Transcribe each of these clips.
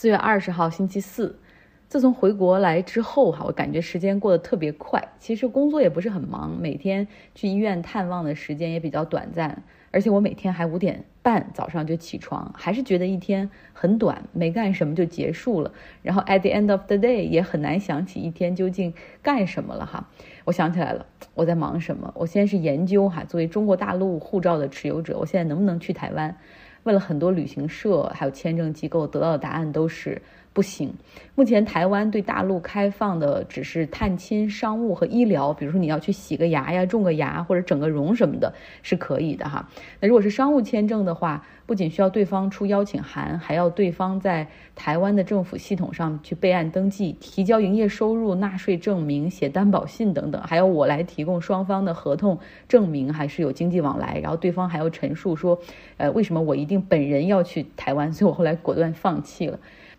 四月二十号，星期四。自从回国来之后，哈，我感觉时间过得特别快。其实工作也不是很忙，每天去医院探望的时间也比较短暂。而且我每天还五点半早上就起床，还是觉得一天很短，没干什么就结束了。然后 at the end of the day 也很难想起一天究竟干什么了哈。我想起来了，我在忙什么？我先是研究哈，作为中国大陆护照的持有者，我现在能不能去台湾？问了很多旅行社还有签证机构，得到的答案都是。不行，目前台湾对大陆开放的只是探亲、商务和医疗，比如说你要去洗个牙呀、种个牙或者整个容什么的，是可以的哈。那如果是商务签证的话，不仅需要对方出邀请函，还要对方在台湾的政府系统上去备案登记、提交营业收入、纳税证明、写担保信等等，还要我来提供双方的合同证明，还是有经济往来，然后对方还要陈述说，呃，为什么我一定本人要去台湾，所以我后来果断放弃了。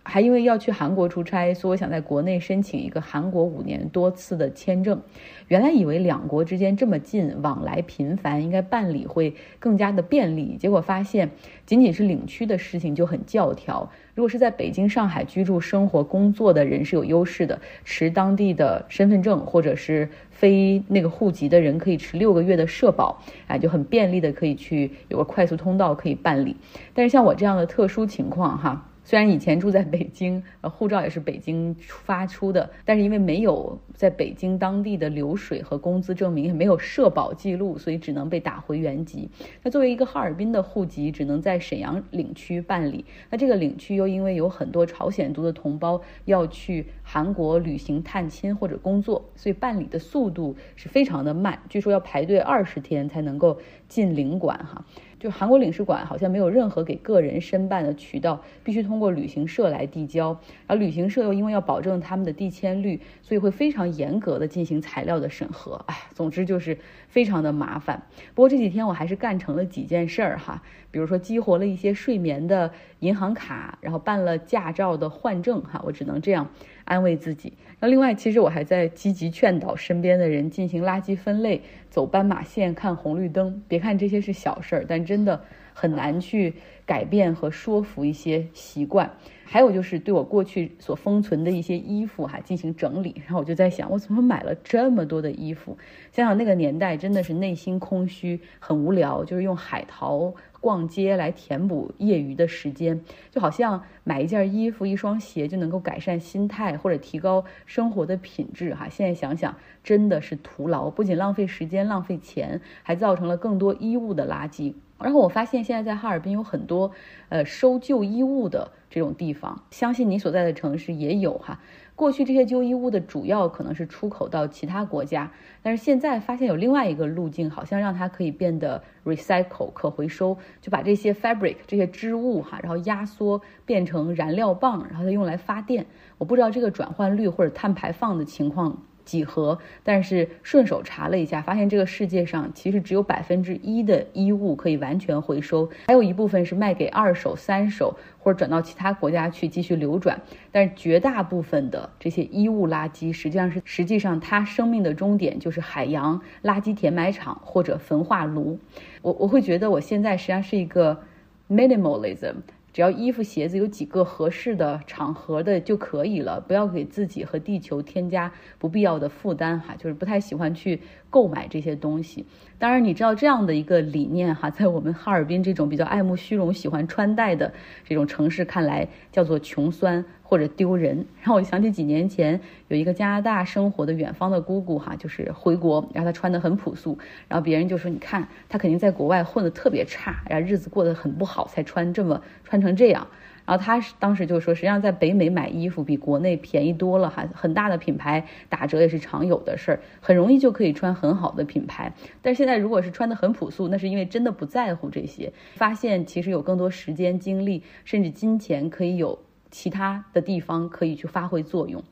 还因为要去韩国出差，所以我想在国内申请一个韩国五年多次的签证。原来以为两国之间这么近，往来频繁，应该办理会更加的便利。结果发现，仅仅是领区的事情就很教条。如果是在北京、上海居住、生活、工作的人是有优势的，持当地的身份证或者是非那个户籍的人可以持六个月的社保，哎，就很便利的可以去有个快速通道可以办理。但是像我这样的特殊情况，哈。虽然以前住在北京，呃，护照也是北京发出的，但是因为没有在北京当地的流水和工资证明，也没有社保记录，所以只能被打回原籍。那作为一个哈尔滨的户籍，只能在沈阳领区办理。那这个领区又因为有很多朝鲜族的同胞要去韩国旅行探亲或者工作，所以办理的速度是非常的慢，据说要排队二十天才能够进领馆哈。就韩国领事馆好像没有任何给个人申办的渠道，必须通过旅行社来递交，而旅行社又因为要保证他们的递签率，所以会非常严格的进行材料的审核。哎，总之就是非常的麻烦。不过这几天我还是干成了几件事儿哈，比如说激活了一些睡眠的银行卡，然后办了驾照的换证哈，我只能这样安慰自己。那另外，其实我还在积极劝导身边的人进行垃圾分类、走斑马线、看红绿灯。别看这些是小事儿，但真的很难去改变和说服一些习惯。还有就是对我过去所封存的一些衣服哈进行整理。然后我就在想，我怎么买了这么多的衣服？想想那个年代真的是内心空虚，很无聊，就是用海淘。逛街来填补业余的时间，就好像买一件衣服、一双鞋就能够改善心态或者提高生活的品质哈。现在想想真的是徒劳，不仅浪费时间、浪费钱，还造成了更多衣物的垃圾。然后我发现现在在哈尔滨有很多呃收旧衣物的这种地方，相信你所在的城市也有哈。过去这些旧衣物的主要可能是出口到其他国家，但是现在发现有另外一个路径，好像让它可以变得 recycle 可回收，就把这些 fabric 这些织物哈，然后压缩变成燃料棒，然后再用来发电。我不知道这个转换率或者碳排放的情况。几何，但是顺手查了一下，发现这个世界上其实只有百分之一的衣物可以完全回收，还有一部分是卖给二手、三手或者转到其他国家去继续流转。但是绝大部分的这些衣物垃圾，实际上是实际上它生命的终点就是海洋垃圾填埋场或者焚化炉。我我会觉得我现在实际上是一个 minimalism。只要衣服鞋子有几个合适的场合的就可以了，不要给自己和地球添加不必要的负担哈，就是不太喜欢去购买这些东西。当然，你知道这样的一个理念哈，在我们哈尔滨这种比较爱慕虚荣、喜欢穿戴的这种城市看来，叫做穷酸或者丢人。让我想起几年前有一个加拿大生活的远方的姑姑哈，就是回国，然后她穿的很朴素，然后别人就说：“你看，她肯定在国外混得特别差，然后日子过得很不好，才穿这么穿成这样。”然后他当时就说，实际上在北美买衣服比国内便宜多了哈，很大的品牌打折也是常有的事儿，很容易就可以穿很好的品牌。但是现在如果是穿的很朴素，那是因为真的不在乎这些，发现其实有更多时间、精力，甚至金钱可以有其他的地方可以去发挥作用。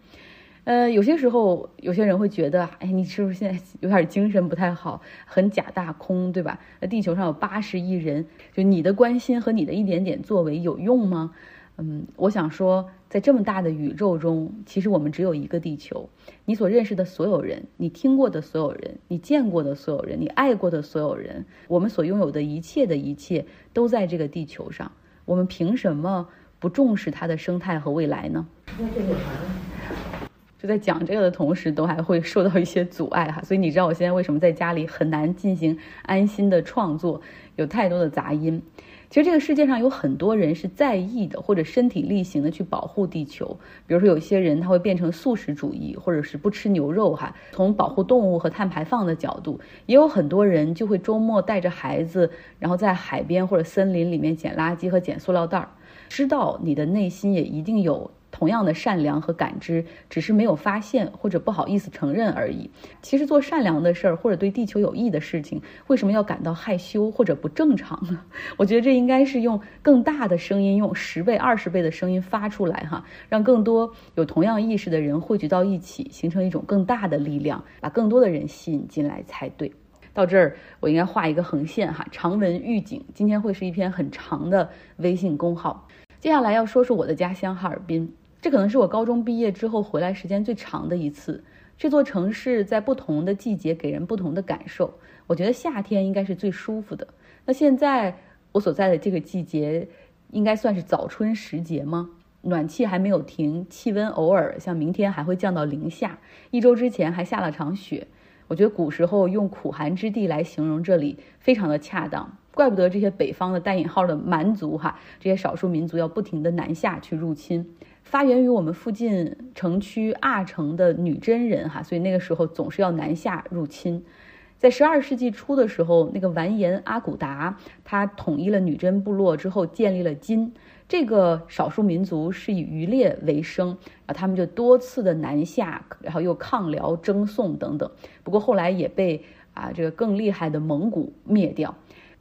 呃，有些时候有些人会觉得，哎，你是不是现在有点精神不太好，很假大空，对吧？地球上有八十亿人，就你的关心和你的一点点作为有用吗？嗯，我想说，在这么大的宇宙中，其实我们只有一个地球。你所认识的所有人，你听过的所有人，你见过的所有人，你爱过的所有人，我们所拥有的一切的一切，都在这个地球上。我们凭什么？不重视它的生态和未来呢？就在讲这个的同时，都还会受到一些阻碍哈。所以你知道我现在为什么在家里很难进行安心的创作，有太多的杂音。其实这个世界上有很多人是在意的，或者身体力行的去保护地球。比如说，有些人他会变成素食主义，或者是不吃牛肉哈。从保护动物和碳排放的角度，也有很多人就会周末带着孩子，然后在海边或者森林里面捡垃圾和捡塑料袋儿。知道你的内心也一定有。同样的善良和感知，只是没有发现或者不好意思承认而已。其实做善良的事儿或者对地球有益的事情，为什么要感到害羞或者不正常呢？我觉得这应该是用更大的声音，用十倍、二十倍的声音发出来哈，让更多有同样意识的人汇聚到一起，形成一种更大的力量，把更多的人吸引进来才对。到这儿，我应该画一个横线哈，长文预警，今天会是一篇很长的微信公号。接下来要说说我的家乡哈尔滨。这可能是我高中毕业之后回来时间最长的一次。这座城市在不同的季节给人不同的感受。我觉得夏天应该是最舒服的。那现在我所在的这个季节，应该算是早春时节吗？暖气还没有停，气温偶尔像明天还会降到零下。一周之前还下了场雪。我觉得古时候用苦寒之地来形容这里，非常的恰当。怪不得这些北方的带引号的蛮族哈，这些少数民族要不停的南下去入侵。发源于我们附近城区阿城的女真人哈，所以那个时候总是要南下入侵。在十二世纪初的时候，那个完颜阿骨达他统一了女真部落之后，建立了金这个少数民族是以渔猎为生啊，他们就多次的南下，然后又抗辽征宋等等。不过后来也被啊这个更厉害的蒙古灭掉。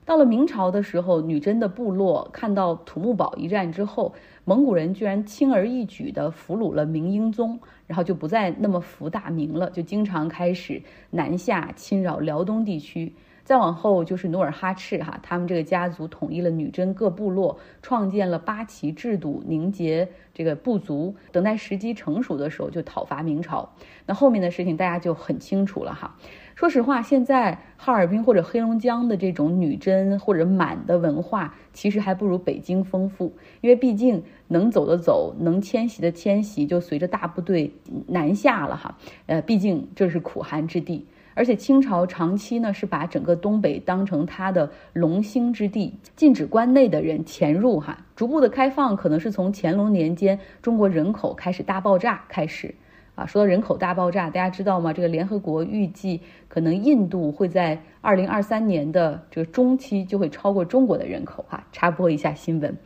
到了明朝的时候，女真的部落看到土木堡一战之后，蒙古人居然轻而易举地俘虏了明英宗，然后就不再那么服大明了，就经常开始南下侵扰辽东地区。再往后就是努尔哈赤哈，他们这个家族统一了女真各部落，创建了八旗制度，凝结这个部族，等待时机成熟的时候就讨伐明朝。那后面的事情大家就很清楚了哈。说实话，现在哈尔滨或者黑龙江的这种女真或者满的文化，其实还不如北京丰富。因为毕竟能走的走，能迁徙的迁徙，就随着大部队南下了哈。呃，毕竟这是苦寒之地，而且清朝长期呢是把整个东北当成它的龙兴之地，禁止关内的人潜入哈。逐步的开放，可能是从乾隆年间中国人口开始大爆炸开始。啊，说到人口大爆炸，大家知道吗？这个联合国预计，可能印度会在二零二三年的这个中期就会超过中国的人口。哈，插播一下新闻。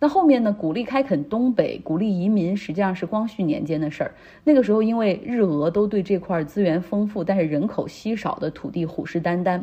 那后面呢？鼓励开垦东北，鼓励移民，实际上是光绪年间的事儿。那个时候，因为日俄都对这块资源丰富，但是人口稀少的土地虎视眈眈，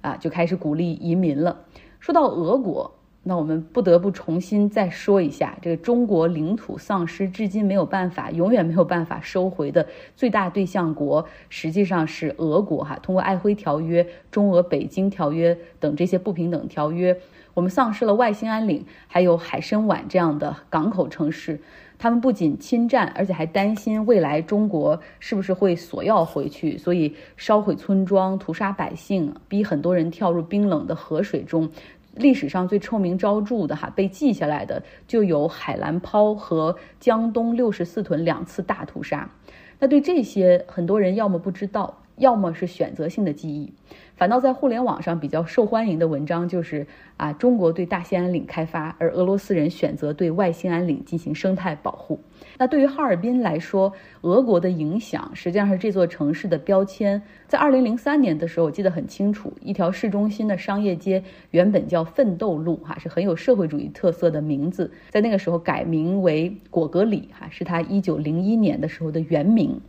啊，就开始鼓励移民了。说到俄国。那我们不得不重新再说一下，这个中国领土丧失至今没有办法，永远没有办法收回的最大对象国，实际上是俄国哈。通过《爱辉条约》《中俄北京条约》等这些不平等条约，我们丧失了外兴安岭还有海参崴这样的港口城市。他们不仅侵占，而且还担心未来中国是不是会索要回去，所以烧毁村庄、屠杀百姓，逼很多人跳入冰冷的河水中。历史上最臭名昭著的哈被记下来的就有海兰抛和江东六十四屯两次大屠杀。那对这些很多人要么不知道，要么是选择性的记忆。反倒在互联网上比较受欢迎的文章就是啊，中国对大兴安岭开发，而俄罗斯人选择对外兴安岭进行生态保护。那对于哈尔滨来说，俄国的影响实际上是这座城市的标签。在二零零三年的时候，我记得很清楚，一条市中心的商业街原本叫奋斗路，哈，是很有社会主义特色的名字，在那个时候改名为果戈里，哈，是他一九零一年的时候的原名。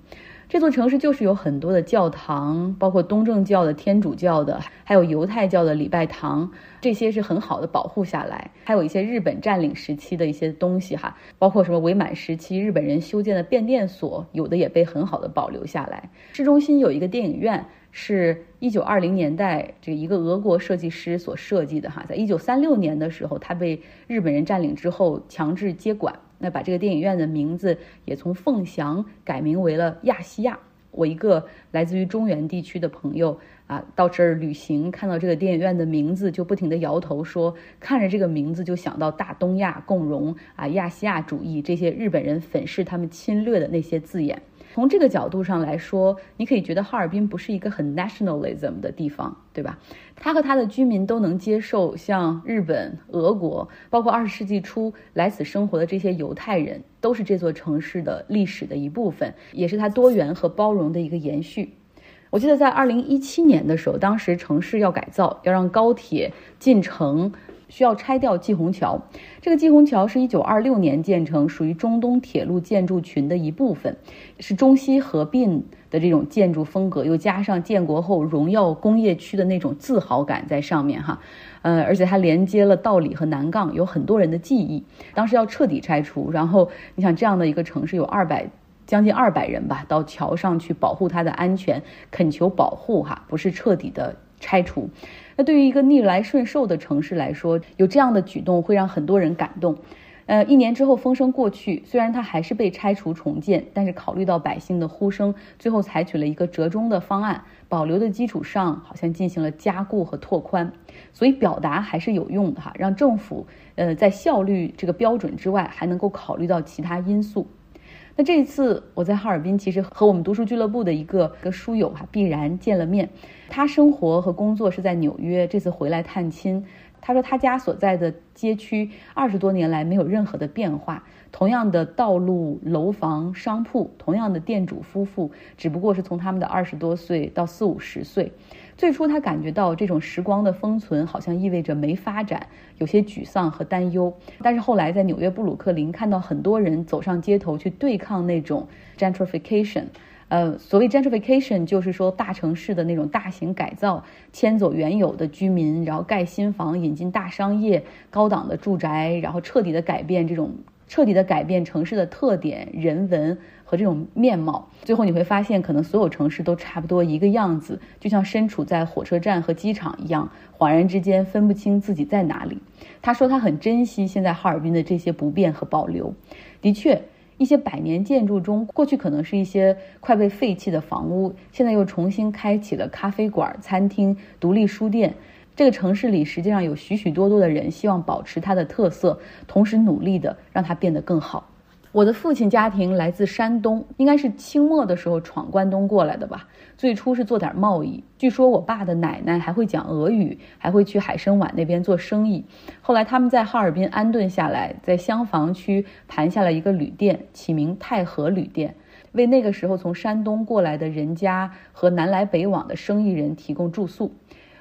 这座城市就是有很多的教堂，包括东正教的、天主教的，还有犹太教的礼拜堂，这些是很好的保护下来。还有一些日本占领时期的一些东西哈，包括什么伪满时期日本人修建的变电所，有的也被很好的保留下来。市中心有一个电影院，是一九二零年代这一个俄国设计师所设计的哈，在一九三六年的时候，他被日本人占领之后强制接管。那把这个电影院的名字也从凤翔改名为了亚细亚，我一个来自于中原地区的朋友啊，到这儿旅行，看到这个电影院的名字，就不停地摇头说，看着这个名字就想到大东亚共荣啊、亚细亚主义这些日本人粉饰他们侵略的那些字眼。从这个角度上来说，你可以觉得哈尔滨不是一个很 nationalism 的地方，对吧？它和它的居民都能接受像日本、俄国，包括二十世纪初来此生活的这些犹太人，都是这座城市的历史的一部分，也是它多元和包容的一个延续。我记得在二零一七年的时候，当时城市要改造，要让高铁进城。需要拆掉季虹桥，这个季虹桥是一九二六年建成，属于中东铁路建筑群的一部分，是中西合并的这种建筑风格，又加上建国后荣耀工业区的那种自豪感在上面哈，呃，而且它连接了道里和南杠，有很多人的记忆。当时要彻底拆除，然后你想这样的一个城市有二百将近二百人吧，到桥上去保护它的安全，恳求保护哈，不是彻底的拆除。那对于一个逆来顺受的城市来说，有这样的举动会让很多人感动。呃，一年之后风声过去，虽然它还是被拆除重建，但是考虑到百姓的呼声，最后采取了一个折中的方案，保留的基础上好像进行了加固和拓宽。所以表达还是有用的哈，让政府呃在效率这个标准之外，还能够考虑到其他因素。那这一次我在哈尔滨，其实和我们读书俱乐部的一个个书友哈必然见了面。他生活和工作是在纽约，这次回来探亲。他说他家所在的街区二十多年来没有任何的变化，同样的道路、楼房、商铺，同样的店主夫妇，只不过是从他们的二十多岁到四五十岁。最初他感觉到这种时光的封存好像意味着没发展，有些沮丧和担忧。但是后来在纽约布鲁克林看到很多人走上街头去对抗那种 gentrification，呃，所谓 gentrification 就是说大城市的那种大型改造，迁走原有的居民，然后盖新房，引进大商业、高档的住宅，然后彻底的改变这种彻底的改变城市的特点、人文。和这种面貌，最后你会发现，可能所有城市都差不多一个样子，就像身处在火车站和机场一样，恍然之间分不清自己在哪里。他说他很珍惜现在哈尔滨的这些不变和保留。的确，一些百年建筑中，过去可能是一些快被废弃的房屋，现在又重新开启了咖啡馆、餐厅、独立书店。这个城市里实际上有许许多多的人希望保持它的特色，同时努力的让它变得更好。我的父亲家庭来自山东，应该是清末的时候闯关东过来的吧。最初是做点贸易。据说我爸的奶奶还会讲俄语，还会去海参崴那边做生意。后来他们在哈尔滨安顿下来，在厢房区盘下了一个旅店，起名太和旅店，为那个时候从山东过来的人家和南来北往的生意人提供住宿。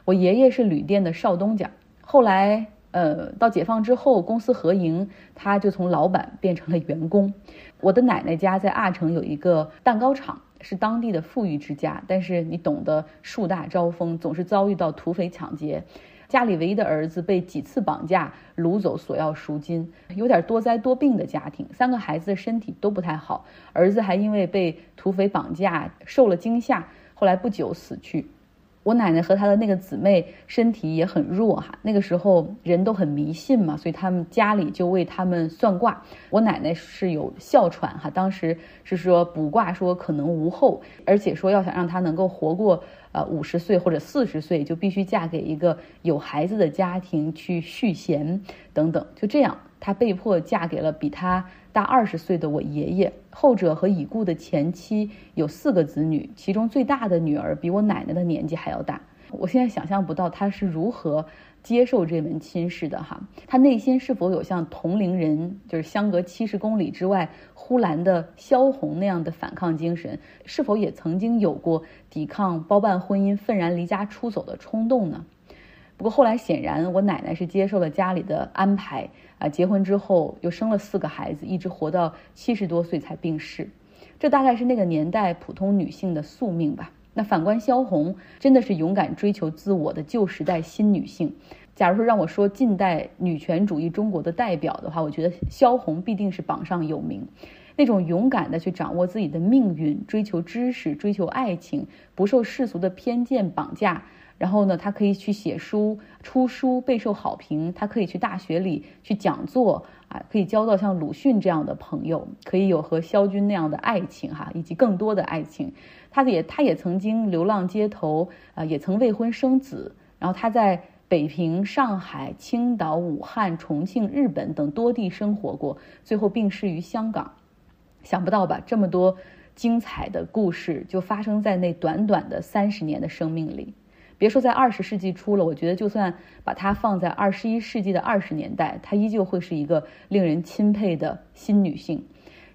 我爷爷是旅店的少东家，后来。呃，到解放之后，公私合营，他就从老板变成了员工。我的奶奶家在阿城有一个蛋糕厂，是当地的富裕之家，但是你懂得树大招风，总是遭遇到土匪抢劫。家里唯一的儿子被几次绑架掳走索要赎金，有点多灾多病的家庭，三个孩子的身体都不太好，儿子还因为被土匪绑架受了惊吓，后来不久死去。我奶奶和她的那个姊妹身体也很弱哈，那个时候人都很迷信嘛，所以他们家里就为他们算卦。我奶奶是有哮喘哈，当时是说卜卦说可能无后，而且说要想让她能够活过呃五十岁或者四十岁，就必须嫁给一个有孩子的家庭去续弦等等，就这样。她被迫嫁给了比她大二十岁的我爷爷，后者和已故的前妻有四个子女，其中最大的女儿比我奶奶的年纪还要大。我现在想象不到她是如何接受这门亲事的哈，她内心是否有像同龄人，就是相隔七十公里之外呼兰的萧红那样的反抗精神，是否也曾经有过抵抗包办婚姻、愤然离家出走的冲动呢？不过后来显然，我奶奶是接受了家里的安排。啊，结婚之后又生了四个孩子，一直活到七十多岁才病逝，这大概是那个年代普通女性的宿命吧。那反观萧红，真的是勇敢追求自我的旧时代新女性。假如说让我说近代女权主义中国的代表的话，我觉得萧红必定是榜上有名。那种勇敢的去掌握自己的命运，追求知识，追求爱情，不受世俗的偏见绑架。然后呢，她可以去写书、出书，备受好评。她可以去大学里去讲座，啊，可以交到像鲁迅这样的朋友，可以有和萧军那样的爱情哈，以及更多的爱情。他也他也曾经流浪街头啊，也曾未婚生子。然后他在北平、上海、青岛、武汉、重庆、日本等多地生活过，最后病逝于香港。想不到吧？这么多精彩的故事就发生在那短短的三十年的生命里。别说在二十世纪初了，我觉得就算把它放在二十一世纪的二十年代，她依旧会是一个令人钦佩的新女性。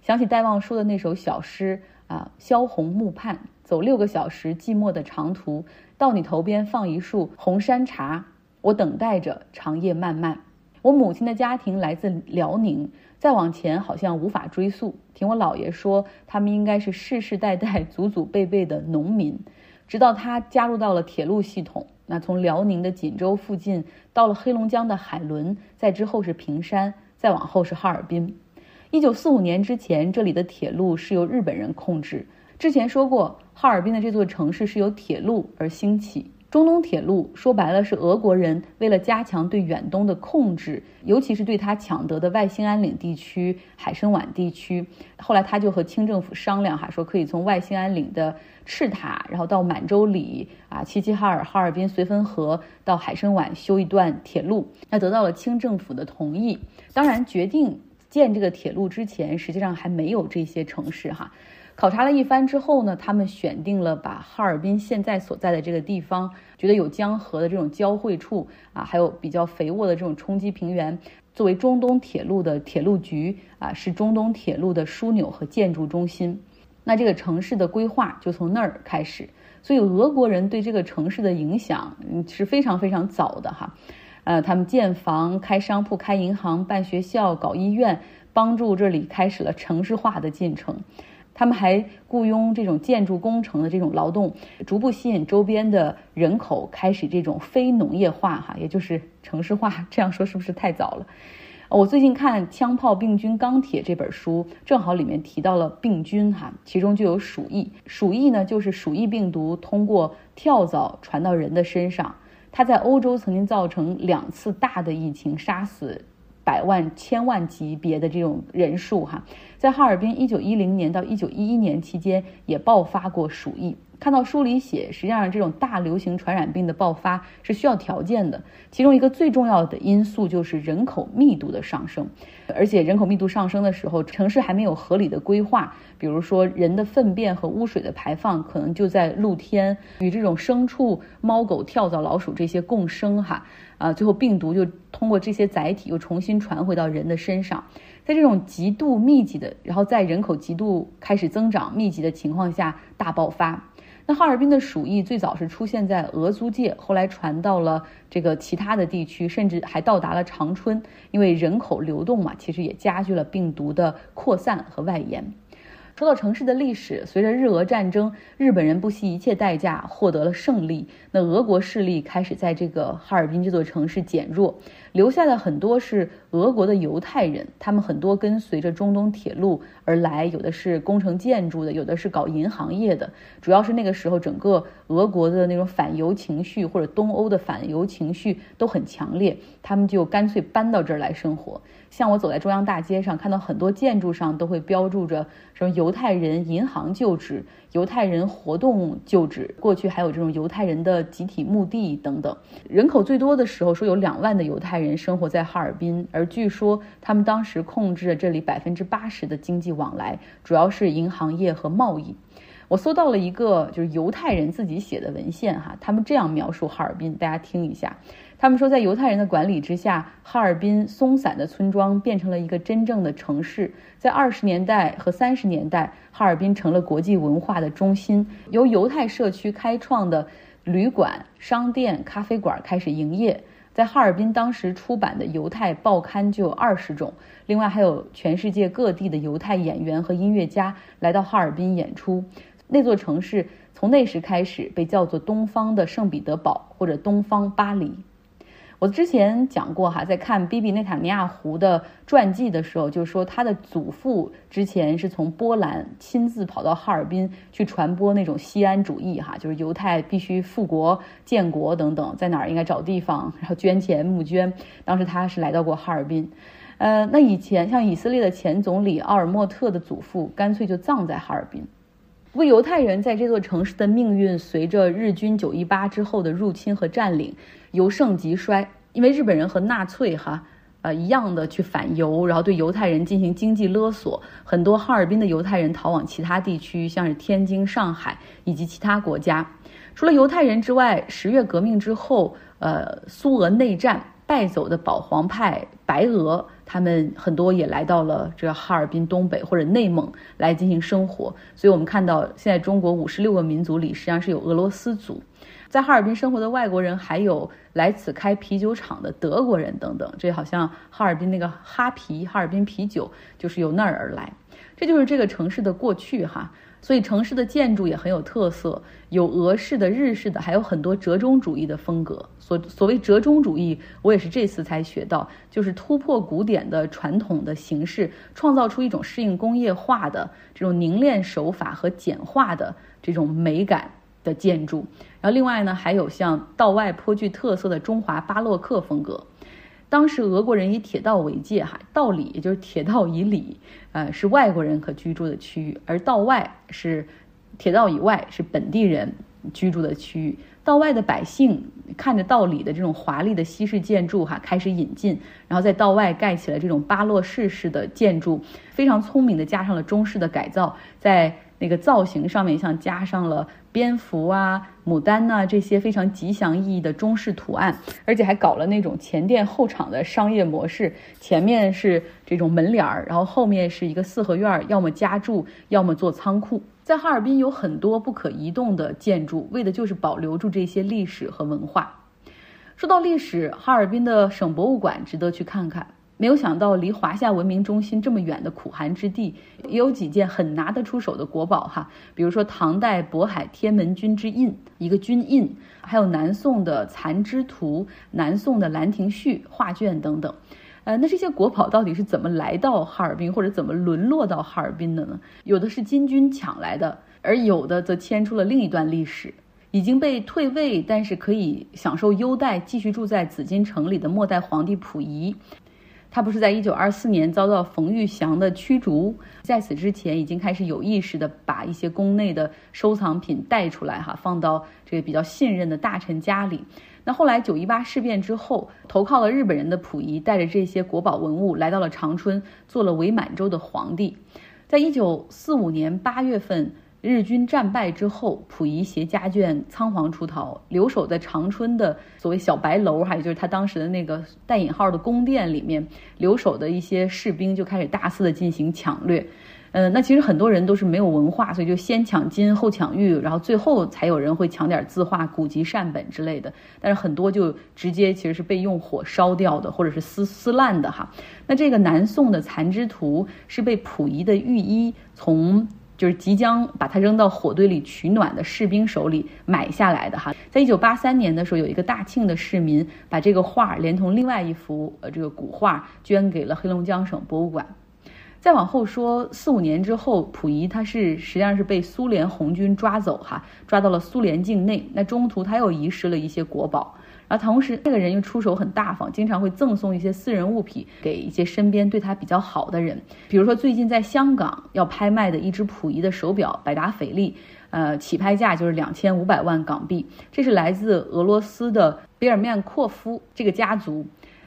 想起戴望舒的那首小诗啊，《萧红木畔》，走六个小时寂寞的长途，到你头边放一束红山茶，我等待着长夜漫漫。我母亲的家庭来自辽宁，再往前好像无法追溯。听我姥爷说，他们应该是世世代代、祖祖辈辈的农民。直到他加入到了铁路系统，那从辽宁的锦州附近到了黑龙江的海伦，再之后是平山，再往后是哈尔滨。一九四五年之前，这里的铁路是由日本人控制。之前说过，哈尔滨的这座城市是由铁路而兴起。中东铁路说白了是俄国人为了加强对远东的控制，尤其是对他抢得的外兴安岭地区、海参崴地区。后来他就和清政府商量哈，说可以从外兴安岭的赤塔，然后到满洲里啊、齐齐哈尔、哈尔滨绥芬河到海参崴修一段铁路，那得到了清政府的同意。当然，决定建这个铁路之前，实际上还没有这些城市哈。考察了一番之后呢，他们选定了把哈尔滨现在所在的这个地方，觉得有江河的这种交汇处啊，还有比较肥沃的这种冲积平原，作为中东铁路的铁路局啊，是中东铁路的枢纽和建筑中心。那这个城市的规划就从那儿开始，所以俄国人对这个城市的影响是非常非常早的哈。呃，他们建房、开商铺、开银行、办学校、搞医院，帮助这里开始了城市化的进程。他们还雇佣这种建筑工程的这种劳动，逐步吸引周边的人口开始这种非农业化，哈，也就是城市化。这样说是不是太早了？我最近看《枪炮、病菌、钢铁》这本书，正好里面提到了病菌，哈，其中就有鼠疫。鼠疫呢，就是鼠疫病毒通过跳蚤传到人的身上。它在欧洲曾经造成两次大的疫情，杀死。百万、千万级别的这种人数，哈，在哈尔滨，一九一零年到一九一一年期间也爆发过鼠疫。看到书里写，实际上这种大流行传染病的爆发是需要条件的，其中一个最重要的因素就是人口密度的上升，而且人口密度上升的时候，城市还没有合理的规划，比如说人的粪便和污水的排放可能就在露天，与这种牲畜、猫狗、跳蚤、老鼠这些共生，哈，啊，最后病毒就通过这些载体又重新传回到人的身上，在这种极度密集的，然后在人口极度开始增长、密集的情况下大爆发。那哈尔滨的鼠疫最早是出现在俄租界，后来传到了这个其他的地区，甚至还到达了长春。因为人口流动嘛，其实也加剧了病毒的扩散和外延。说到城市的历史，随着日俄战争，日本人不惜一切代价获得了胜利，那俄国势力开始在这个哈尔滨这座城市减弱，留下的很多是俄国的犹太人，他们很多跟随着中东铁路而来，有的是工程建筑的，有的是搞银行业的，主要是那个时候整个俄国的那种反犹情绪或者东欧的反犹情绪都很强烈，他们就干脆搬到这儿来生活。像我走在中央大街上，看到很多建筑上都会标注着什么犹太人银行旧址、犹太人活动旧址，过去还有这种犹太人的集体墓地等等。人口最多的时候，说有两万的犹太人人生活在哈尔滨，而据说他们当时控制着这里百分之八十的经济往来，主要是银行业和贸易。我搜到了一个就是犹太人自己写的文献哈，他们这样描述哈尔滨，大家听一下。他们说，在犹太人的管理之下，哈尔滨松散的村庄变成了一个真正的城市。在二十年代和三十年代，哈尔滨成了国际文化的中心。由犹太社区开创的旅馆、商店、咖啡馆开始营业。在哈尔滨，当时出版的犹太报刊就有二十种。另外，还有全世界各地的犹太演员和音乐家来到哈尔滨演出。那座城市从那时开始被叫做“东方的圣彼得堡”或者“东方巴黎”。我之前讲过哈，在看比比内塔尼亚胡的传记的时候，就说他的祖父之前是从波兰亲自跑到哈尔滨去传播那种西安主义哈，就是犹太必须复国建国等等，在哪儿应该找地方，然后捐钱募捐。当时他是来到过哈尔滨，呃，那以前像以色列的前总理奥尔默特的祖父，干脆就葬在哈尔滨。不过犹太人在这座城市的命运，随着日军九一八之后的入侵和占领，由盛及衰。因为日本人和纳粹哈，呃一样的去反犹，然后对犹太人进行经济勒索，很多哈尔滨的犹太人逃往其他地区，像是天津、上海以及其他国家。除了犹太人之外，十月革命之后，呃，苏俄内战。败走的保皇派白俄，他们很多也来到了这哈尔滨东北或者内蒙来进行生活。所以，我们看到现在中国五十六个民族里，实际上是有俄罗斯族。在哈尔滨生活的外国人，还有来此开啤酒厂的德国人等等。这好像哈尔滨那个哈啤，哈尔滨啤酒就是由那儿而来。这就是这个城市的过去哈。所以城市的建筑也很有特色，有俄式的、日式的，还有很多折中主义的风格。所所谓折中主义，我也是这次才学到，就是突破古典的传统的形式，创造出一种适应工业化的这种凝练手法和简化的这种美感的建筑。然后另外呢，还有像道外颇具特色的中华巴洛克风格。当时俄国人以铁道为界，哈，道里也就是铁道以里，呃，是外国人可居住的区域，而道外是铁道以外是本地人居住的区域。道外的百姓看着道里的这种华丽的西式建筑，哈，开始引进，然后在道外盖起了这种巴洛式式的建筑，非常聪明的加上了中式的改造，在。那个造型上面像加上了蝙蝠啊、牡丹呐这些非常吉祥意义的中式图案，而且还搞了那种前店后厂的商业模式，前面是这种门脸儿，然后后面是一个四合院，要么家住，要么做仓库。在哈尔滨有很多不可移动的建筑，为的就是保留住这些历史和文化。说到历史，哈尔滨的省博物馆值得去看看。没有想到，离华夏文明中心这么远的苦寒之地，也有几件很拿得出手的国宝哈。比如说唐代渤海天门军之印，一个军印，还有南宋的残肢图、南宋的《兰亭序》画卷等等。呃，那这些国宝到底是怎么来到哈尔滨，或者怎么沦落到哈尔滨的呢？有的是金军抢来的，而有的则牵出了另一段历史。已经被退位，但是可以享受优待，继续住在紫禁城里的末代皇帝溥仪。他不是在一九二四年遭到冯玉祥的驱逐，在此之前已经开始有意识的把一些宫内的收藏品带出来，哈，放到这个比较信任的大臣家里。那后来九一八事变之后，投靠了日本人的溥仪带着这些国宝文物来到了长春，做了伪满洲的皇帝。在一九四五年八月份。日军战败之后，溥仪携家眷仓皇出逃，留守在长春的所谓小白楼，还有就是他当时的那个带引号的宫殿里面，留守的一些士兵就开始大肆的进行抢掠。嗯，那其实很多人都是没有文化，所以就先抢金后抢玉，然后最后才有人会抢点字画、古籍善本之类的。但是很多就直接其实是被用火烧掉的，或者是撕撕烂的哈。那这个南宋的残肢图是被溥仪的御医从。就是即将把它扔到火堆里取暖的士兵手里买下来的哈，在一九八三年的时候，有一个大庆的市民把这个画连同另外一幅呃这个古画捐给了黑龙江省博物馆。再往后说，四五年之后，溥仪他是实际上是被苏联红军抓走哈，抓到了苏联境内。那中途他又遗失了一些国宝。然后同时，这个人又出手很大方，经常会赠送一些私人物品给一些身边对他比较好的人。比如说，最近在香港要拍卖的一只溥仪的手表，百达翡丽，呃，起拍价就是两千五百万港币。这是来自俄罗斯的别尔曼阔夫这个家族。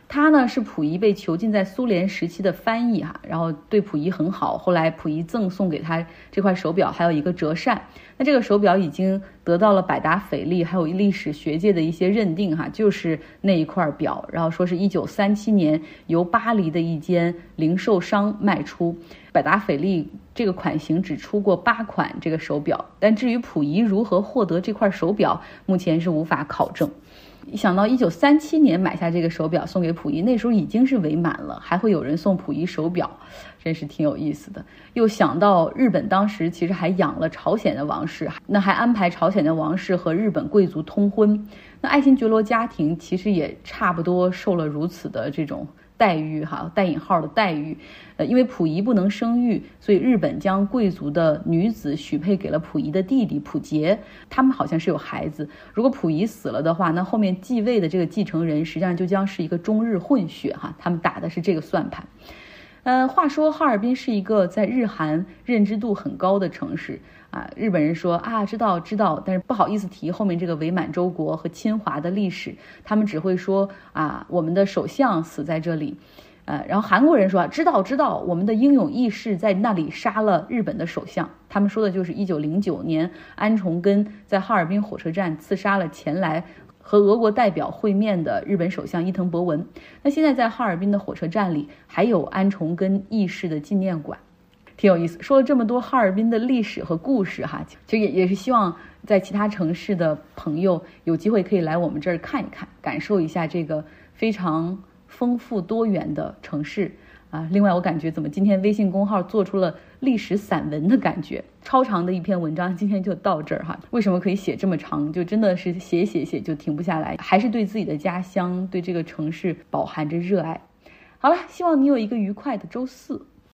他呢是溥仪被囚禁在苏联时期的翻译哈，然后对溥仪很好。后来溥仪赠送给他这块手表，还有一个折扇。那这个手表已经得到了百达翡丽还有历史学界的一些认定哈，就是那一块表。然后说是一九三七年由巴黎的一间零售商卖出。百达翡丽这个款型只出过八款这个手表，但至于溥仪如何获得这块手表，目前是无法考证。一想到一九三七年买下这个手表送给溥仪，那时候已经是伪满了，还会有人送溥仪手表，真是挺有意思的。又想到日本当时其实还养了朝鲜的王室，那还安排朝鲜的王室和日本贵族通婚，那爱新觉罗家庭其实也差不多受了如此的这种待遇哈，带引号的待遇。呃，因为溥仪不能生育，所以日本将贵族的女子许配给了溥仪的弟弟溥杰，他们好像是有孩子。如果溥仪死了的话，那后面继位的这个继承人实际上就将是一个中日混血哈，他们打的是这个算盘。呃，话说哈尔滨是一个在日韩认知度很高的城市啊，日本人说啊知道知道，但是不好意思提后面这个伪满洲国和侵华的历史，他们只会说啊我们的首相死在这里。呃，然后韩国人说知道知道，我们的英勇义士在那里杀了日本的首相。他们说的就是一九零九年安重根在哈尔滨火车站刺杀了前来和俄国代表会面的日本首相伊藤博文。那现在在哈尔滨的火车站里还有安重根义士的纪念馆，挺有意思。说了这么多哈尔滨的历史和故事哈，其实也也是希望在其他城市的朋友有机会可以来我们这儿看一看，感受一下这个非常。丰富多元的城市啊！另外，我感觉怎么今天微信公号做出了历史散文的感觉，超长的一篇文章，今天就到这儿哈。为什么可以写这么长？就真的是写写写就停不下来，还是对自己的家乡、对这个城市饱含着热爱。好了，希望你有一个愉快的周四。